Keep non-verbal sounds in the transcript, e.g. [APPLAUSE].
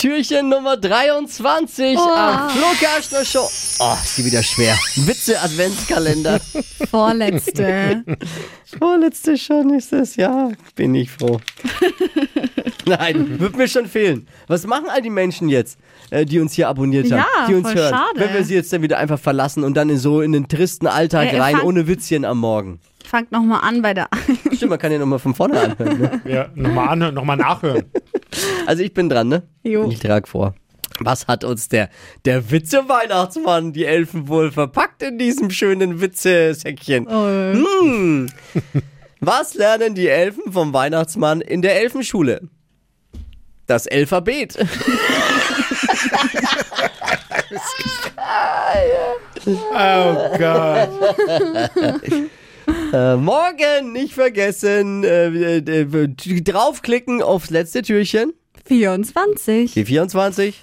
Türchen Nummer 23 Oh. am Flo Show. Oh, ist die wieder schwer. Witze Adventskalender. Vorletzte. [LAUGHS] Vorletzte schon ist es, ja. Bin ich froh. [LAUGHS] Nein, wird mir schon fehlen. Was machen all die Menschen jetzt, äh, die uns hier abonniert haben, Ja, die uns voll hören, schade. wenn wir sie jetzt dann wieder einfach verlassen und dann in so in den tristen Alltag Äh, rein, ohne Witzchen am Morgen. Fangt nochmal an bei der. [LAUGHS] Stimmt, man kann ja nochmal von vorne anhören. Ne? Ja, nochmal anhören, nochmal nachhören. Also ich bin dran, ne? Jo. Ich trage vor. Was hat uns der, der Witze-Weihnachtsmann, die Elfen wohl verpackt in diesem schönen Witzesäckchen? Oh. Hm. Was lernen die Elfen vom Weihnachtsmann in der Elfenschule? Das Alphabet. Oh Gott. [LAUGHS] [LAUGHS] Äh, morgen nicht vergessen, äh, äh, draufklicken aufs letzte Türchen. 24. Die 24.